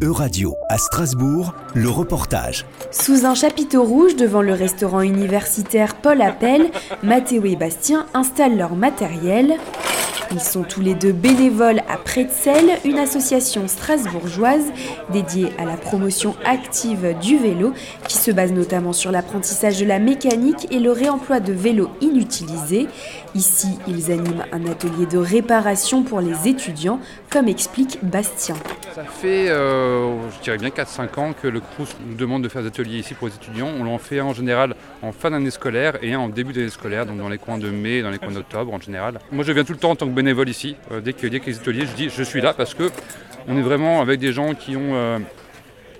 Euradio à Strasbourg, le reportage. Sous un chapiteau rouge devant le restaurant universitaire Paul Appel, Mathéo et Bastien installent leur matériel. Ils sont tous les deux bénévoles à Pretzel, une association strasbourgeoise dédiée à la promotion active du vélo qui se base notamment sur l'apprentissage de la mécanique et le réemploi de vélos inutilisés. Ici, ils animent un atelier de réparation pour les étudiants, comme explique Bastien. Ça fait, euh, je dirais bien 4-5 ans que le CRUS nous demande de faire des ateliers ici pour les étudiants. On l'en fait en général en fin d'année scolaire et en début d'année scolaire, donc dans les coins de mai, dans les coins d'octobre en général. Moi, je viens tout le temps en tant que bénévole ici. Euh, dès qu'il y a des ateliers, je dis je suis là parce que on est vraiment avec des gens qui ont euh,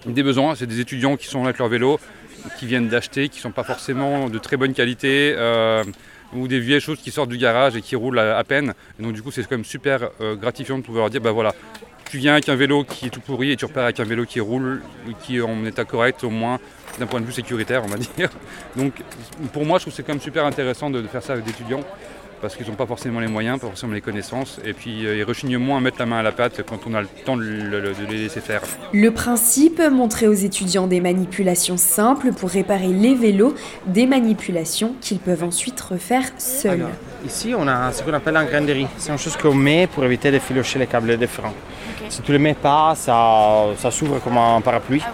des besoins. C'est des étudiants qui sont là avec leur vélo, qui viennent d'acheter, qui ne sont pas forcément de très bonne qualité. Euh, ou des vieilles choses qui sortent du garage et qui roulent à, peine. Et donc du coup c'est quand même super gratifiant de pouvoir dire bah voilà, tu viens avec un vélo qui est tout pourri et tu repars avec un vélo qui roule, qui est en état correct au moins d'un point de vue sécuritaire on va dire. Donc pour moi je trouve que c'est quand même super intéressant de, faire ça avec des étudiants parce qu'ils n'ont pas forcément les moyens, pas forcément les connaissances, et puis euh, ils rechignent moins à mettre la main à la pâte quand on a le temps de, les laisser faire. Le principe, montrer aux étudiants des manipulations simples pour réparer les vélos, des manipulations qu'ils peuvent ensuite refaire seuls. Ici, on a ce qu'on appelle un granderie. C'est une chose qu'on met pour éviter de filocher les câbles de frein. Si tu ne le mets pas, ça, ça s'ouvre comme un parapluie. Ah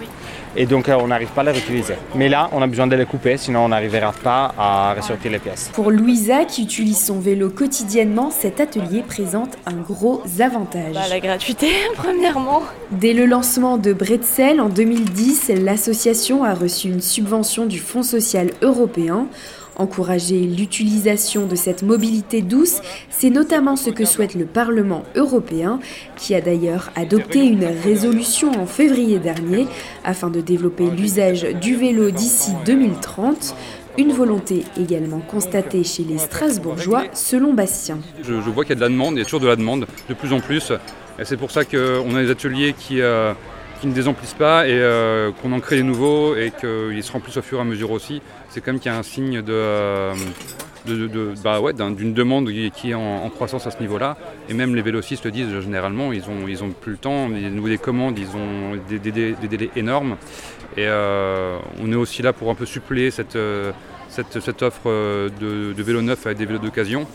et donc euh, on n'arrive pas à les réutiliser. Mais là, on a besoin de les couper, sinon on n'arrivera pas à ressortir les pièces. Pour Louisa, qui utilise son vélo quotidiennement, cet atelier présente un gros avantage. Bah, la gratuité, premièrement. Dès le lancement de Bretzel en 2010, l'association a reçu une subvention du Fonds social européen Encourager l'utilisation de cette mobilité douce, c'est notamment ce que souhaite le Parlement européen, qui a d'ailleurs adopté une résolution en février dernier afin de développer l'usage du vélo d'ici 2030. Une volonté également constatée chez les Strasbourgeois, selon Bastien. Je, vois qu'il y a de la demande, il y a toujours de la demande, de plus en plus. Et c'est pour ça qu'on a des ateliers qui, euh, qui ne désemplissent pas et euh, qu'on en crée des nouveaux et qu'ils se remplissent au fur et à mesure aussi. C'est quand même qu'il y a un signe de, euh, bah d'une demande qui est en, croissance à ce niveau-là. Et même les vélocistes le disent généralement, ils ont, ils ont plus le temps, ils ont des commandes, ils ont des, délais énormes. Et euh, on est aussi là pour un peu suppléer cette, cette, offre de, de vélos neufs avec des vélos d'occasion.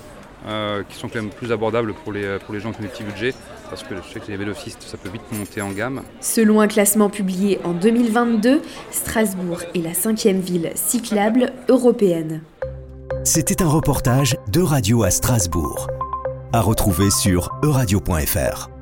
Euh, qui sont quand même plus abordables pour les, pour les gens qui ont des petits budgets, parce que je sais que les vélocistes, ça peut vite monter en gamme. Selon un classement publié en 2022, Strasbourg est la cinquième ville cyclable européenne. C'était un reportage de Radio à Strasbourg, à retrouver sur euradio.fr.